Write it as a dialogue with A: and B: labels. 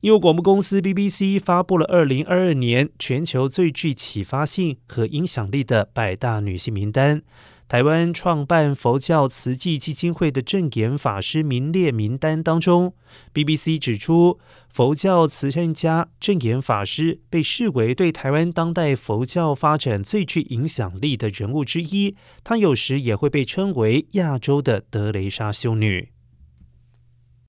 A: 英国广播公司 BBC 发布了二零二二年全球最具启发性和影响力的百大女性名单。台湾创办佛教慈济基金会的正言法师名列名单当中，BBC 指出，佛教慈善家正言法师被视为对台湾当代佛教发展最具影响力的人物之一。她有时也会被称为亚洲的德雷莎修女。